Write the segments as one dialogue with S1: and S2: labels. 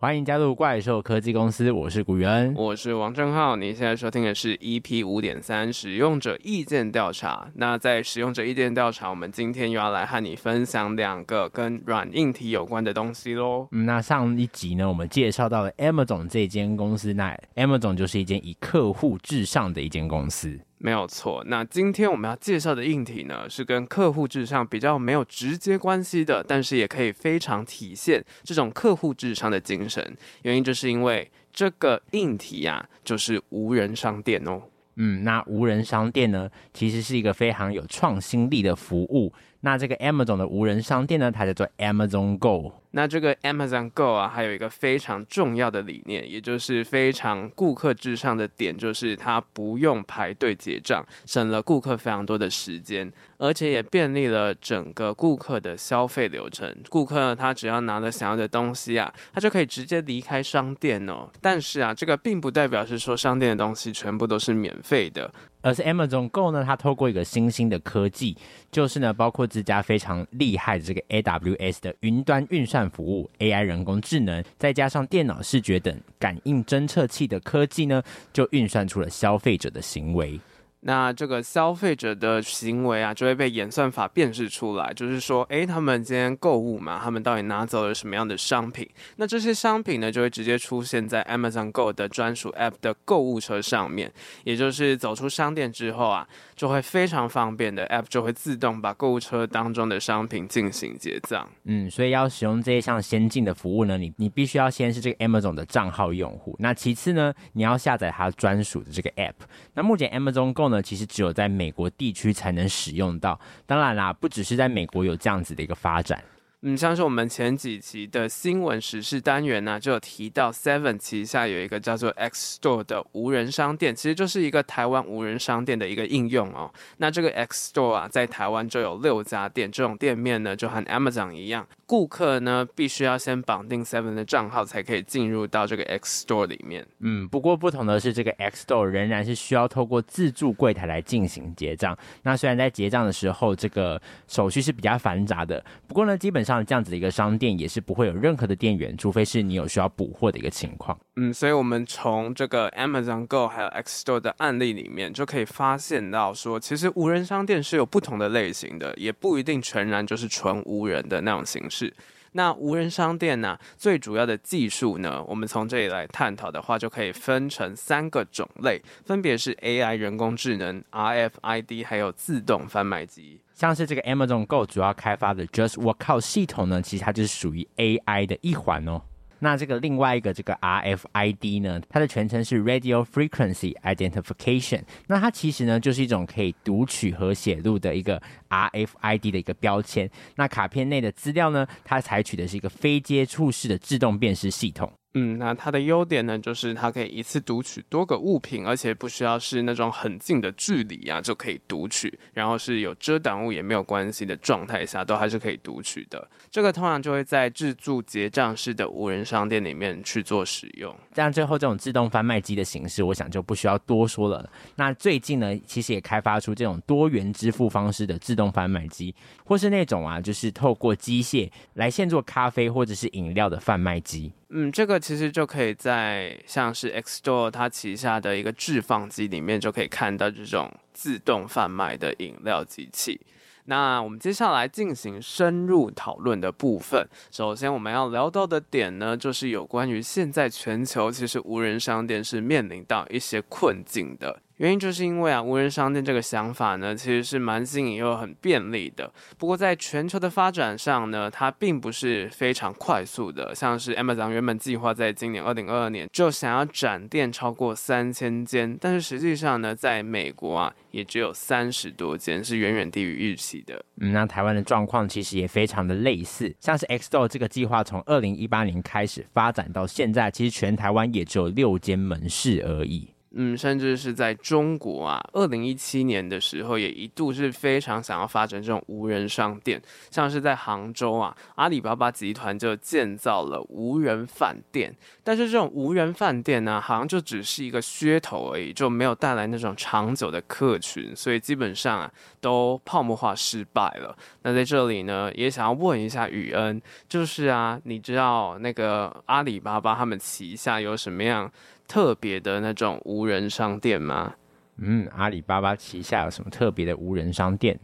S1: 欢迎加入怪兽科技公司，我是古元，
S2: 我是王正浩。你现在收听的是 EP 五点三使用者意见调查。那在使用者意见调查，我们今天又要来和你分享两个跟软硬体有关的东西喽。
S1: 嗯，那上一集呢，我们介绍到了 Amazon 这间公司，那 Amazon 就是一间以客户至上的一间公司。
S2: 没有错，那今天我们要介绍的硬体呢，是跟客户至上比较没有直接关系的，但是也可以非常体现这种客户至上的精神。原因就是因为这个硬体呀、啊，就是无人商店哦。
S1: 嗯，那无人商店呢，其实是一个非常有创新力的服务。那这个 Amazon 的无人商店呢，它叫做 Amazon Go。
S2: 那这个 Amazon Go 啊，还有一个非常重要的理念，也就是非常顾客至上的点，就是它不用排队结账，省了顾客非常多的时间，而且也便利了整个顾客的消费流程。顾客呢，他只要拿了想要的东西啊，他就可以直接离开商店哦。但是啊，这个并不代表是说商店的东西全部都是免费的。
S1: 而是 Amazon Go 呢，它透过一个新兴的科技，就是呢，包括自家非常厉害的这个 AWS 的云端运算服务、AI 人工智能，再加上电脑视觉等感应侦测器的科技呢，就运算出了消费者的行为。
S2: 那这个消费者的行为啊，就会被演算法辨识出来，就是说，诶，他们今天购物嘛，他们到底拿走了什么样的商品？那这些商品呢，就会直接出现在 Amazon Go 的专属 App 的购物车上面，也就是走出商店之后啊，就会非常方便的 App 就会自动把购物车当中的商品进行结账。
S1: 嗯，所以要使用这一项先进的服务呢，你你必须要先是这个 Amazon 的账号用户，那其次呢，你要下载它专属的这个 App。那目前 Amazon Go 呢，其实只有在美国地区才能使用到。当然啦，不只是在美国有这样子的一个发展。
S2: 嗯，像是我们前几期的新闻时事单元呢、就有提到 Seven 旗下有一个叫做 X Store 的无人商店，其实就是一个台湾无人商店的一个应用哦。那这个 X Store 啊，在台湾就有六家店，这种店面呢，就和 Amazon 一样，顾客呢必须要先绑定 Seven 的账号，才可以进入到这个 X Store 里面。
S1: 嗯，不过不同的是，这个 X Store 仍然是需要透过自助柜台来进行结账。那虽然在结账的时候，这个手续是比较繁杂的，不过呢，基本上。这样子的一个商店也是不会有任何的店员，除非是你有需要补货的一个情况。
S2: 嗯，所以我们从这个 Amazon Go 还有 X Store 的案例里面就可以发现到说，其实无人商店是有不同的类型的，也不一定全然就是纯无人的那种形式。是那无人商店呢，最主要的技术呢，我们从这里来探讨的话，就可以分成三个种类，分别是 AI 人工智能、RFID 还有自动贩卖机。
S1: 像是这个 Amazon Go 主要开发的 Just Walk Out 系统呢，其实它就是属于 AI 的一环哦。那这个另外一个这个 RFID 呢，它的全称是 Radio Frequency Identification。那它其实呢，就是一种可以读取和写入的一个 RFID 的一个标签。那卡片内的资料呢，它采取的是一个非接触式的自动辨识系统。
S2: 嗯，那它的优点呢，就是它可以一次读取多个物品，而且不需要是那种很近的距离啊，就可以读取，然后是有遮挡物也没有关系的状态下，都还是可以读取的。这个通常就会在自助结账式的无人商店里面去做使用。
S1: 像最后这种自动贩卖机的形式，我想就不需要多说了。那最近呢，其实也开发出这种多元支付方式的自动贩卖机，或是那种啊，就是透过机械来现做咖啡或者是饮料的贩卖机。
S2: 嗯，这个其实就可以在像是 X Store 它旗下的一个置放机里面就可以看到这种自动贩卖的饮料机器。那我们接下来进行深入讨论的部分，首先我们要聊到的点呢，就是有关于现在全球其实无人商店是面临到一些困境的。原因就是因为啊，无人商店这个想法呢，其实是蛮新颖又很便利的。不过在全球的发展上呢，它并不是非常快速的。像是 Amazon 原本计划在今年二零二二年就想要展店超过三千间，但是实际上呢，在美国啊，也只有三十多间，是远远低于预期的。
S1: 嗯，那台湾的状况其实也非常的类似，像是 X d o 这个计划从二零一八年开始发展到现在，其实全台湾也只有六间门市而已。
S2: 嗯，甚至是在中国啊，二零一七年的时候，也一度是非常想要发展这种无人商店，像是在杭州啊，阿里巴巴集团就建造了无人饭店。但是这种无人饭店呢，好像就只是一个噱头而已，就没有带来那种长久的客群，所以基本上啊，都泡沫化失败了。那在这里呢，也想要问一下宇恩，就是啊，你知道那个阿里巴巴他们旗下有什么样特别的那种无人商店吗？
S1: 嗯，阿里巴巴旗下有什么特别的无人商店？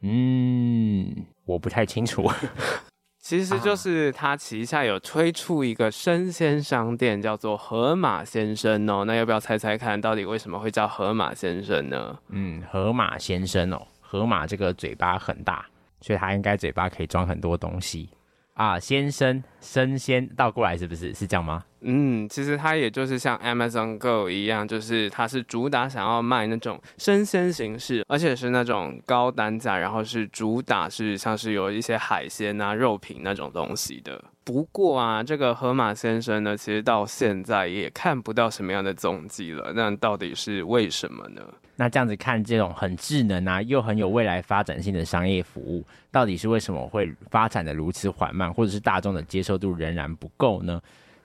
S1: 嗯，我不太清楚。
S2: 其实就是他旗下有推出一个生鲜商店，叫做河马先生哦。那要不要猜猜看到底为什么会叫河马先生呢？
S1: 嗯，河马先生哦，河马这个嘴巴很大，所以他应该嘴巴可以装很多东西啊。先生，生鲜倒过来是不是？是这样吗？
S2: 嗯，其实它也就是像 Amazon Go 一样，就是它是主打想要卖那种生鲜形式，而且是那种高单价，然后是主打是像是有一些海鲜啊、肉品那种东西的。不过啊，这个河马先生呢，其实到现在也看不到什么样的踪迹了。那到底是为什么呢？
S1: 那这样子看，这种很智能啊，又很有未来发展性的商业服务，到底是为什么会发展的如此缓慢，或者是大众的接受度仍然不够呢？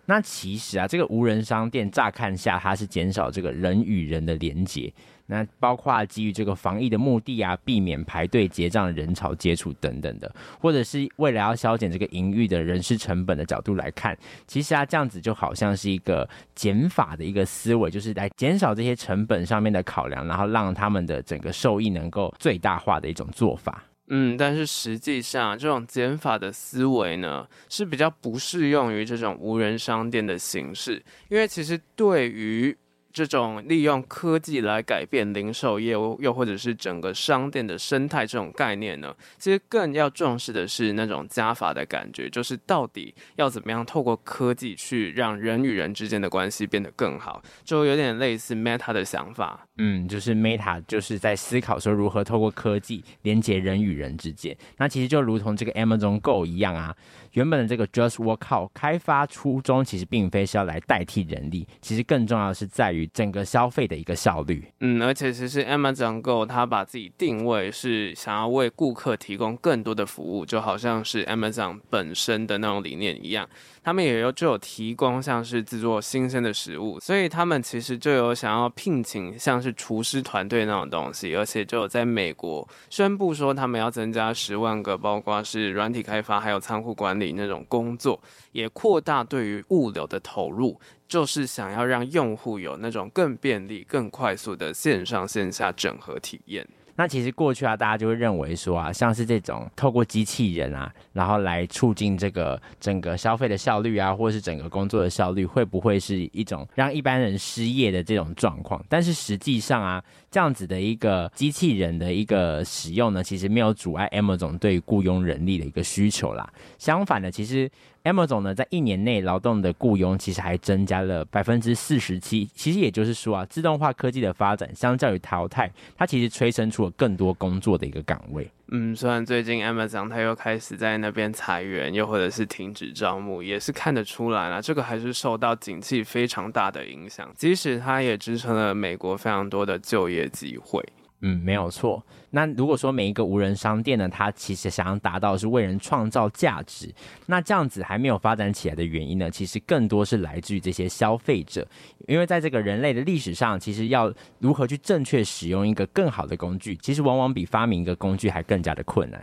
S1: 那其实啊，这个无人商店乍看下，它是减少这个人与人的连结。那包括基于这个防疫的目的啊，避免排队结账、人潮接触等等的，或者是为了要削减这个营运的人事成本的角度来看，其实啊，这样子就好像是一个减法的一个思维，就是来减少这些成本上面的考量，然后让他们的整个受益能够最大化的一种做法。
S2: 嗯，但是实际上，这种减法的思维呢，是比较不适用于这种无人商店的形式，因为其实对于这种利用科技来改变零售业务，又或者是整个商店的生态这种概念呢，其实更要重视的是那种加法的感觉，就是到底要怎么样透过科技去让人与人之间的关系变得更好，就有点类似 Meta 的想法。
S1: 嗯，就是 Meta 就是在思考说如何透过科技连接人与人之间。那其实就如同这个 Amazon Go 一样啊。原本的这个 Just Work Out 开发初衷其实并非是要来代替人力，其实更重要的是在于整个消费的一个效率。
S2: 嗯，而且其实 Amazon Go 它把自己定位是想要为顾客提供更多的服务，就好像是 Amazon 本身的那种理念一样。他们也有就有提供像是制作新鲜的食物，所以他们其实就有想要聘请像是厨师团队那种东西，而且就有在美国宣布说他们要增加十万个，包括是软体开发还有仓库管理那种工作，也扩大对于物流的投入，就是想要让用户有那种更便利、更快速的线上线下整合体验。
S1: 那其实过去啊，大家就会认为说啊，像是这种透过机器人啊，然后来促进这个整个消费的效率啊，或是整个工作的效率，会不会是一种让一般人失业的这种状况？但是实际上啊，这样子的一个机器人的一个使用呢，其实没有阻碍 M 总对雇佣人力的一个需求啦。相反的，其实。M 总呢，在一年内劳动的雇佣其实还增加了百分之四十七。其实也就是说啊，自动化科技的发展相较于淘汰，它其实催生出了更多工作的一个岗位。
S2: 嗯，虽然最近 Amazon 它又开始在那边裁员，又或者是停止招募，也是看得出来了，这个还是受到景气非常大的影响。即使它也支撑了美国非常多的就业机会。
S1: 嗯，没有错。那如果说每一个无人商店呢，它其实想要达到是为人创造价值，那这样子还没有发展起来的原因呢，其实更多是来自于这些消费者。因为在这个人类的历史上，其实要如何去正确使用一个更好的工具，其实往往比发明一个工具还更加的困难。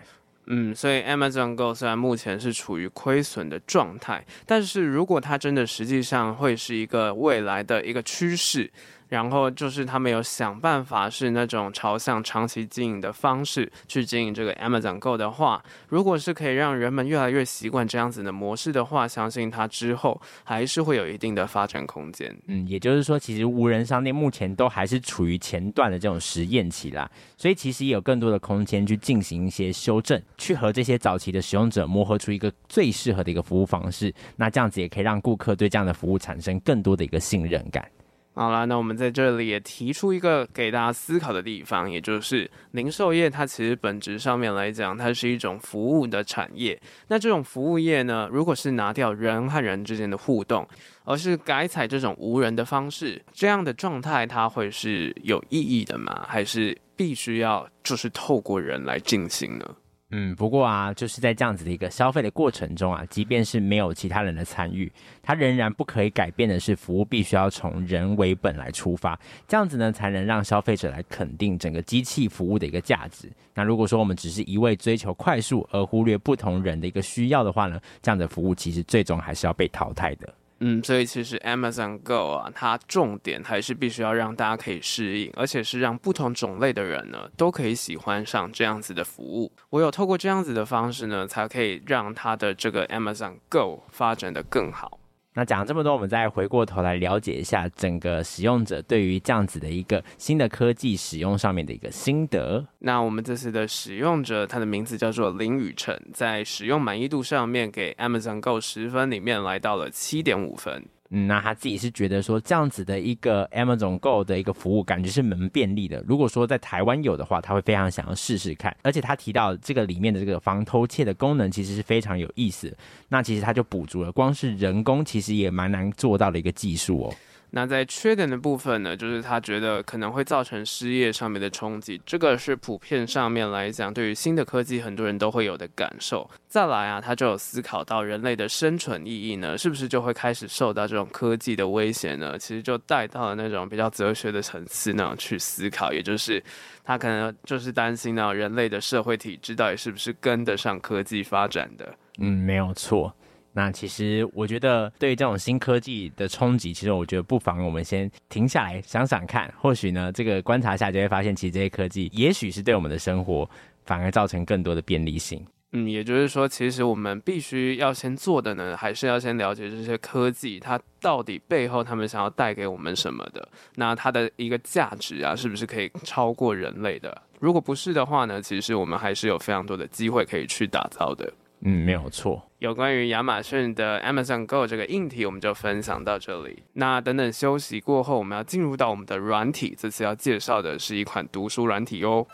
S2: 嗯，所以 Amazon Go 虽然目前是处于亏损的状态，但是如果它真的实际上会是一个未来的一个趋势。然后就是他们有想办法是那种朝向长期经营的方式去经营这个 Amazon Go 的话，如果是可以让人们越来越习惯这样子的模式的话，相信它之后还是会有一定的发展空间。
S1: 嗯，也就是说，其实无人商店目前都还是处于前段的这种实验期啦，所以其实有更多的空间去进行一些修正，去和这些早期的使用者磨合出一个最适合的一个服务方式。那这样子也可以让顾客对这样的服务产生更多的一个信任感。
S2: 好啦，那我们在这里也提出一个给大家思考的地方，也就是零售业它其实本质上面来讲，它是一种服务的产业。那这种服务业呢，如果是拿掉人和人之间的互动，而是改采这种无人的方式，这样的状态它会是有意义的吗？还是必须要就是透过人来进行呢？
S1: 嗯，不过啊，就是在这样子的一个消费的过程中啊，即便是没有其他人的参与，它仍然不可以改变的是，服务必须要从人为本来出发，这样子呢，才能让消费者来肯定整个机器服务的一个价值。那如果说我们只是一味追求快速而忽略不同人的一个需要的话呢，这样的服务其实最终还是要被淘汰的。
S2: 嗯，所以其实 Amazon Go 啊，它重点还是必须要让大家可以适应，而且是让不同种类的人呢都可以喜欢上这样子的服务。唯有透过这样子的方式呢，才可以让它的这个 Amazon Go 发展的更好。
S1: 那讲了这么多，我们再回过头来了解一下整个使用者对于这样子的一个新的科技使用上面的一个心得。
S2: 那我们这次的使用者，他的名字叫做林雨辰，在使用满意度上面给 Amazon Go 十分里面来到了七点五分。
S1: 嗯，那他自己是觉得说这样子的一个 Amazon Go 的一个服务，感觉是蛮便利的。如果说在台湾有的话，他会非常想要试试看。而且他提到这个里面的这个防偷窃的功能，其实是非常有意思。那其实他就补足了，光是人工其实也蛮难做到的一个技术哦。
S2: 那在缺点的部分呢，就是他觉得可能会造成失业上面的冲击，这个是普遍上面来讲，对于新的科技，很多人都会有的感受。再来啊，他就有思考到人类的生存意义呢，是不是就会开始受到这种科技的威胁呢？其实就带到了那种比较哲学的层次呢去思考，也就是他可能就是担心呢，人类的社会体制到底是不是跟得上科技发展的？
S1: 嗯，没有错。那其实我觉得，对于这种新科技的冲击，其实我觉得不妨我们先停下来想想看，或许呢，这个观察下就会发现，其实这些科技也许是对我们的生活反而造成更多的便利性。
S2: 嗯，也就是说，其实我们必须要先做的呢，还是要先了解这些科技它到底背后他们想要带给我们什么的，那它的一个价值啊，是不是可以超过人类的？如果不是的话呢，其实我们还是有非常多的机会可以去打造的。
S1: 嗯，没有错。
S2: 有关于亚马逊的 Amazon Go 这个硬体，我们就分享到这里。那等等休息过后，我们要进入到我们的软体。这次要介绍的是一款读书软体哦。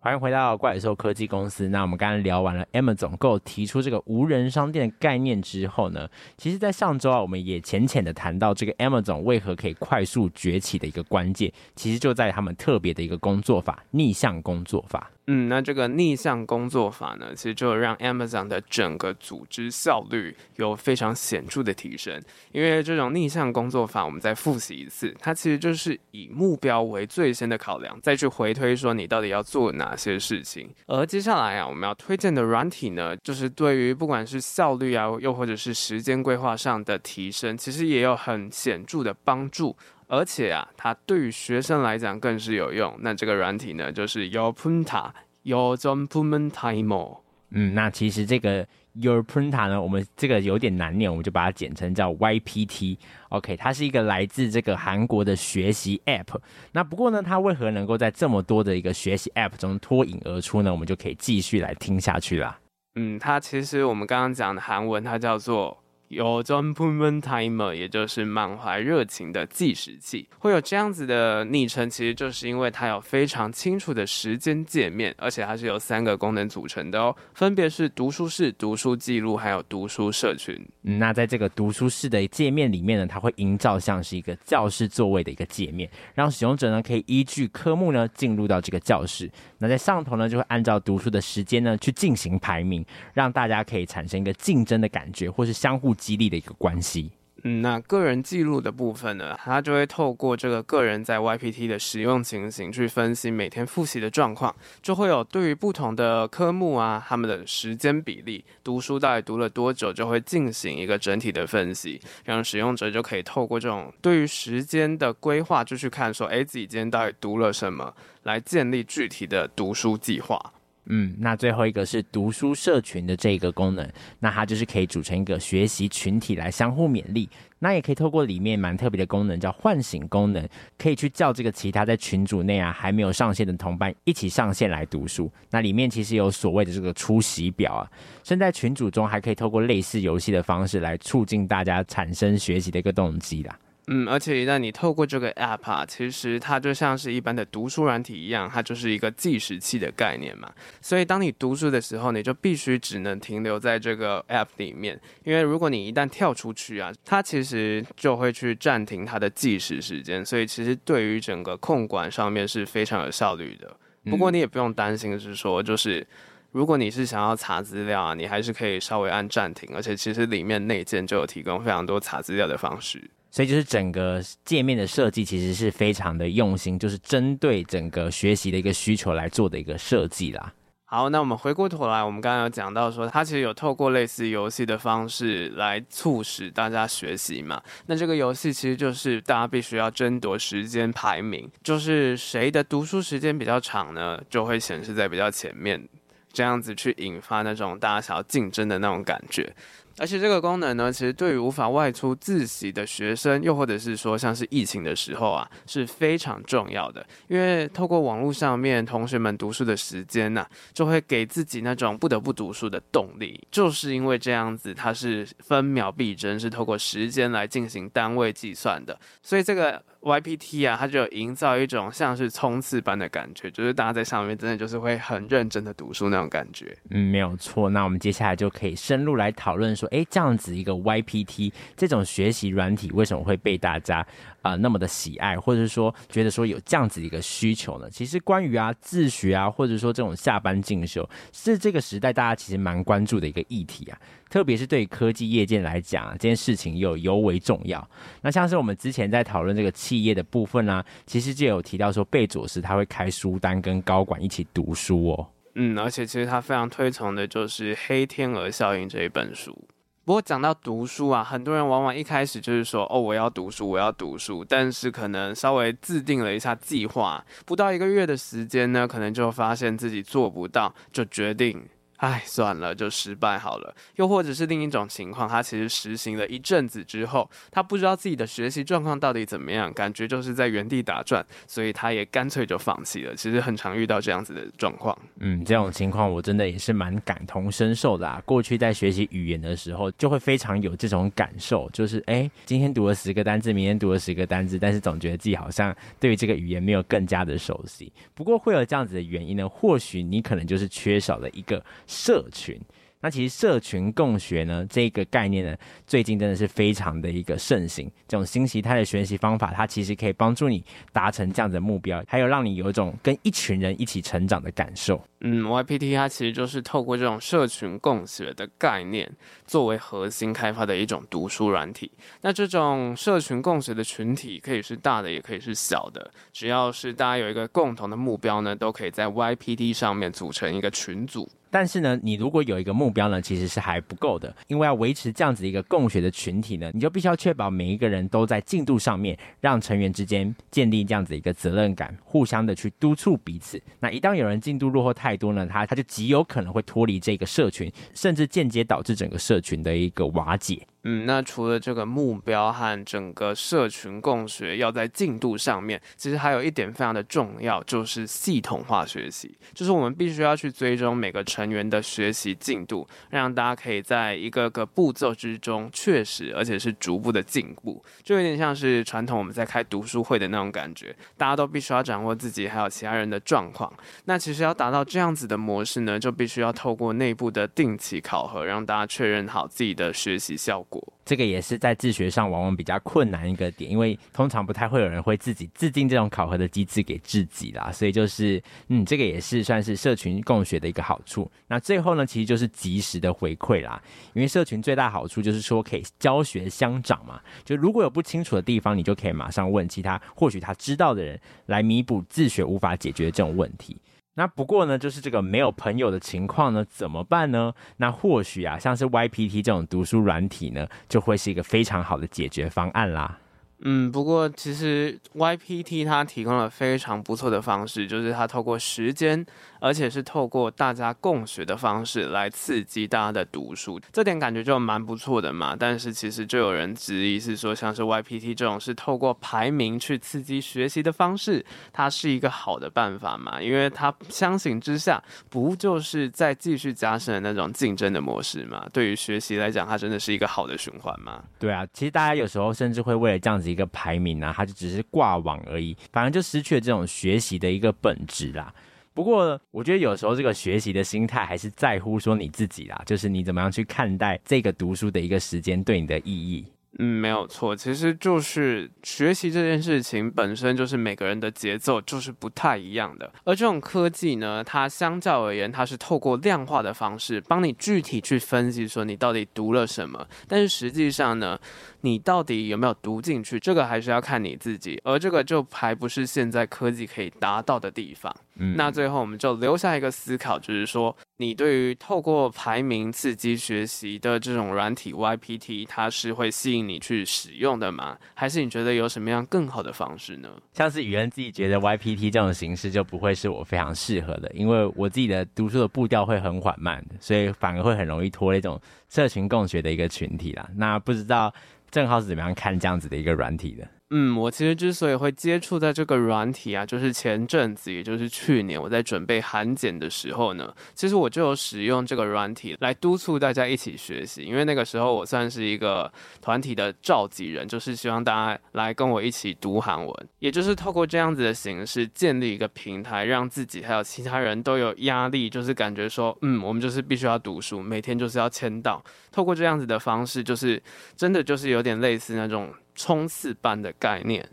S1: 欢迎回到怪兽科技公司。那我们刚刚聊完了 Amazon 提出这个无人商店的概念之后呢，其实，在上周啊，我们也浅浅的谈到这个 Amazon 为何可以快速崛起的一个关键，其实就在他们特别的一个工作法——逆向工作法。
S2: 嗯，那这个逆向工作法呢，其实就让 Amazon 的整个组织效率有非常显著的提升。因为这种逆向工作法，我们再复习一次，它其实就是以目标为最先的考量，再去回推说你到底要做哪些事情。而接下来啊，我们要推荐的软体呢，就是对于不管是效率啊，又或者是时间规划上的提升，其实也有很显著的帮助。而且啊，它对于学生来讲更是有用。那这个软体呢，就是 Your Punta Your Zoom Punta Timer。
S1: 嗯，那其实这个 Your Punta 呢，我们这个有点难念，我们就把它简称叫 YPT。OK，它是一个来自这个韩国的学习 App。那不过呢，它为何能够在这么多的一个学习 App 中脱颖而出呢？我们就可以继续来听下去啦。
S2: 嗯，它其实我们刚刚讲的韩文，它叫做。有装部门 Timer，也就是满怀热情的计时器，会有这样子的昵称，其实就是因为它有非常清楚的时间界面，而且它是由三个功能组成的哦，分别是读书室、读书记录，还有读书社群。
S1: 那在这个读书室的界面里面呢，它会营造像是一个教室座位的一个界面，让使用者呢可以依据科目呢进入到这个教室。那在上头呢就会按照读书的时间呢去进行排名，让大家可以产生一个竞争的感觉，或是相互。激励的一个关系。
S2: 嗯，那个人记录的部分呢，它就会透过这个个人在 YPT 的使用情形去分析每天复习的状况，就会有对于不同的科目啊，他们的时间比例、读书到底读了多久，就会进行一个整体的分析，让使用者就可以透过这种对于时间的规划，就去看说，哎，自己今天到底读了什么，来建立具体的读书计划。
S1: 嗯，那最后一个是读书社群的这个功能，那它就是可以组成一个学习群体来相互勉励。那也可以透过里面蛮特别的功能，叫唤醒功能，可以去叫这个其他在群组内啊还没有上线的同伴一起上线来读书。那里面其实有所谓的这个出席表啊，甚至在群组中还可以透过类似游戏的方式来促进大家产生学习的一个动机啦。
S2: 嗯，而且一旦你透过这个 app 啊，其实它就像是一般的读书软体一样，它就是一个计时器的概念嘛。所以当你读书的时候，你就必须只能停留在这个 app 里面，因为如果你一旦跳出去啊，它其实就会去暂停它的计时时间。所以其实对于整个控管上面是非常有效率的。不过你也不用担心，是说就是如果你是想要查资料啊，你还是可以稍微按暂停，而且其实里面内建就有提供非常多查资料的方式。
S1: 所以就是整个界面的设计其实是非常的用心，就是针对整个学习的一个需求来做的一个设计啦。
S2: 好，那我们回过头来，我们刚刚有讲到说，它其实有透过类似游戏的方式来促使大家学习嘛。那这个游戏其实就是大家必须要争夺时间排名，就是谁的读书时间比较长呢，就会显示在比较前面，这样子去引发那种大家想要竞争的那种感觉。而且这个功能呢，其实对于无法外出自习的学生，又或者是说像是疫情的时候啊，是非常重要的。因为透过网络上面同学们读书的时间呐、啊，就会给自己那种不得不读书的动力。就是因为这样子，它是分秒必争，是透过时间来进行单位计算的。所以这个 YPT 啊，它就营造一种像是冲刺般的感觉，就是大家在上面真的就是会很认真的读书那种感觉。
S1: 嗯，没有错。那我们接下来就可以深入来讨论说。诶，这样子一个 YPT 这种学习软体为什么会被大家啊、那么的喜爱，或者是说觉得说有这样子一个需求呢？其实关于啊自学啊，或者说这种下班进修，是这个时代大家其实蛮关注的一个议题啊。特别是对科技业界来讲，这件事情又尤为重要。那像是我们之前在讨论这个企业的部分啊，其实就有提到说贝佐斯他会开书单跟高管一起读书哦。
S2: 嗯，而且其实他非常推崇的就是《黑天鹅效应》这一本书。不过讲到读书啊，很多人往往一开始就是说，哦，我要读书，我要读书，但是可能稍微制定了一下计划，不到一个月的时间呢，可能就发现自己做不到，就决定。哎，算了，就失败好了。又或者是另一种情况，他其实实行了一阵子之后，他不知道自己的学习状况到底怎么样，感觉就是在原地打转，所以他也干脆就放弃了。其实很常遇到这样子的状况。
S1: 嗯，这种情况我真的也是蛮感同身受的啊。过去在学习语言的时候，就会非常有这种感受，就是哎，今天读了十个单字，明天读了十个单字，但是总觉得自己好像对于这个语言没有更加的熟悉。不过会有这样子的原因呢，或许你可能就是缺少了一个。社群，那其实社群共学呢，这个概念呢，最近真的是非常的一个盛行。这种新形态的学习方法，它其实可以帮助你达成这样的目标，还有让你有一种跟一群人一起成长的感受。
S2: 嗯，YPT 它其实就是透过这种社群共学的概念作为核心开发的一种读书软体。那这种社群共学的群体可以是大的，也可以是小的，只要是大家有一个共同的目标呢，都可以在 YPT 上面组成一个群组。
S1: 但是呢，你如果有一个目标呢，其实是还不够的，因为要维持这样子一个共学的群体呢，你就必须要确保每一个人都在进度上面，让成员之间建立这样子一个责任感，互相的去督促彼此。那一旦有人进度落后太多呢，他他就极有可能会脱离这个社群，甚至间接导致整个社群的一个瓦解。
S2: 嗯，那除了这个目标和整个社群共学要在进度上面，其实还有一点非常的重要，就是系统化学习。就是我们必须要去追踪每个成员的学习进度，让大家可以在一个个步骤之中确实而且是逐步的进步。就有点像是传统我们在开读书会的那种感觉，大家都必须要掌握自己还有其他人的状况。那其实要达到这样子的模式呢，就必须要透过内部的定期考核，让大家确认好自己的学习效果。
S1: 这个也是在自学上往往比较困难一个点，因为通常不太会有人会自己制定这种考核的机制给自己啦，所以就是，嗯，这个也是算是社群共学的一个好处。那最后呢，其实就是及时的回馈啦，因为社群最大好处就是说可以教学相长嘛，就如果有不清楚的地方，你就可以马上问其他或许他知道的人来弥补自学无法解决的这种问题。那不过呢，就是这个没有朋友的情况呢，怎么办呢？那或许啊，像是 YPT 这种读书软体呢，就会是一个非常好的解决方案啦。
S2: 嗯，不过其实 YPT 它提供了非常不错的方式，就是它透过时间而且是透过大家共学的方式来刺激大家的读书，这点感觉就蛮不错的嘛。但是其实就有人质疑是说，像是 YPT 这种是透过排名去刺激学习的方式，它是一个好的办法嘛？因为它相形之下，不就是在继续加深的那种竞争的模式嘛？对于学习来讲，它真的是一个好的循环吗？
S1: 对啊，其实大家有时候甚至会为了这样子一个排名、啊，它就只是挂网而已，反而就失去了这种学习的一个本质啦。不过，我觉得有时候这个学习的心态还是在乎说你自己啦，就是你怎么样去看待这个读书的一个时间对你的意义。
S2: 嗯，没有错，其实就是学习这件事情本身就是每个人的节奏就是不太一样的。而这种科技呢，它相较而言，它是透过量化的方式帮你具体去分析说你到底读了什么，但是实际上呢，你到底有没有读进去，这个还是要看你自己，而这个就还不是现在科技可以达到的地方。嗯，那最后我们就留下一个思考，就是说，你对于透过排名刺激学习的这种软体 YPT，它是会吸引你去使用的吗？还是你觉得有什么样更好的方式呢？
S1: 像是宇恩自己觉得 YPT 这种形式就不会是我非常适合的，因为我自己的读书的步调会很缓慢，所以反而会很容易拖累这种社群共学的一个群体啦。那不知道郑浩是怎么样看这样子的一个软体的？
S2: 嗯，我其实之所以会接触在这个软体啊，就是前阵子，也就是去年我在准备韩检的时候呢，其实我就有使用这个软体来督促大家一起学习，因为那个时候我算是一个团体的召集人，就是希望大家来跟我一起读韩文，也就是透过这样子的形式建立一个平台，让自己还有其他人都有压力，就是感觉说，嗯，我们就是必须要读书，每天就是要签到，透过这样子的方式，就是真的就是有点类似那种。冲刺般的概念，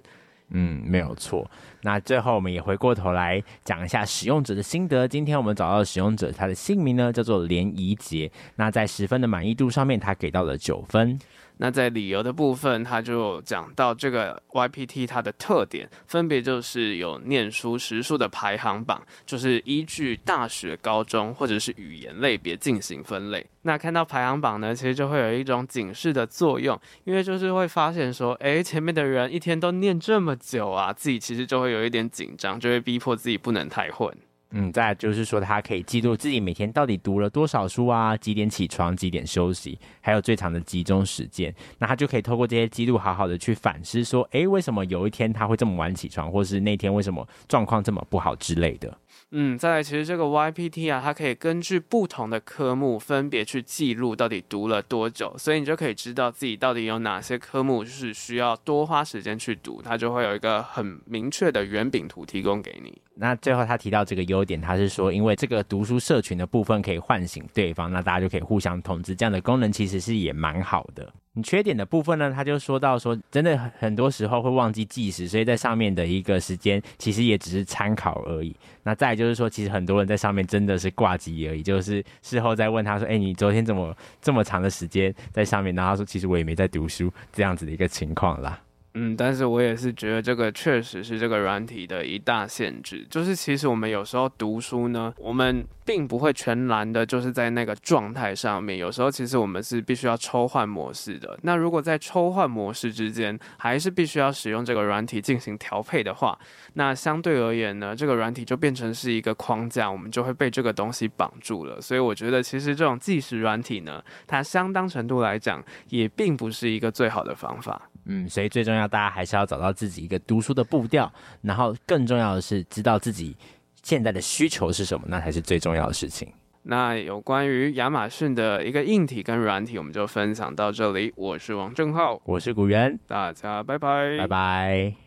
S1: 嗯，没有错。那最后我们也回过头来讲一下使用者的心得。今天我们找到使用者，他的姓名呢叫做连怡杰。那在十分的满意度上面，他给到了九分。
S2: 那在理由的部分，他就讲到这个 YPT 它的特点，分别就是有念书时数的排行榜，就是依据大学、高中或者是语言类别进行分类。那看到排行榜呢，其实就会有一种警示的作用，因为就是会发现说，哎，前面的人一天都念这么久啊，自己其实就会有一点紧张，就会逼迫自己不能太混。
S1: 嗯，再就是说，他可以记录自己每天到底读了多少书啊，几点起床，几点休息，还有最长的集中时间。那他就可以透过这些记录，好好的去反思，说，诶，为什么有一天他会这么晚起床，或是那天为什么状况这么不好之类的。
S2: 嗯，再来，其实这个 YPT 啊，它可以根据不同的科目分别去记录到底读了多久，所以你就可以知道自己到底有哪些科目是需要多花时间去读，它就会有一个很明确的圆饼图提供给你。
S1: 那最后他提到这个优点，他是说，因为这个读书社群的部分可以唤醒对方，那大家就可以互相通知，这样的功能其实是也蛮好的。你缺点的部分呢，他就说到说，真的很多时候会忘记计时，所以在上面的一个时间其实也只是参考而已。那再就是说，其实很多人在上面真的是挂机而已，就是事后再问他说，哎，你昨天怎么这么长的时间在上面？然后他说，其实我也没在读书，这样子的一个情况啦。
S2: 嗯，但是我也是觉得这个确实是这个软体的一大限制，就是其实我们有时候读书呢，我们并不会全然的就是在那个状态上面，有时候其实我们是必须要抽换模式的。那如果在抽换模式之间，还是必须要使用这个软体进行调配的话，那相对而言呢，这个软体就变成是一个框架，我们就会被这个东西绑住了。所以我觉得其实这种计时软体呢，它相当程度来讲，也并不是一个最好的方法。
S1: 嗯，所以最重要，大家还是要找到自己一个读书的步调，然后更重要的是知道自己现在的需求是什么，那才是最重要的事情。
S2: 那有关于亚马逊的一个硬体跟软体，我们就分享到这里。我是王正浩，
S1: 我是古元，
S2: 大家拜拜，
S1: 拜拜。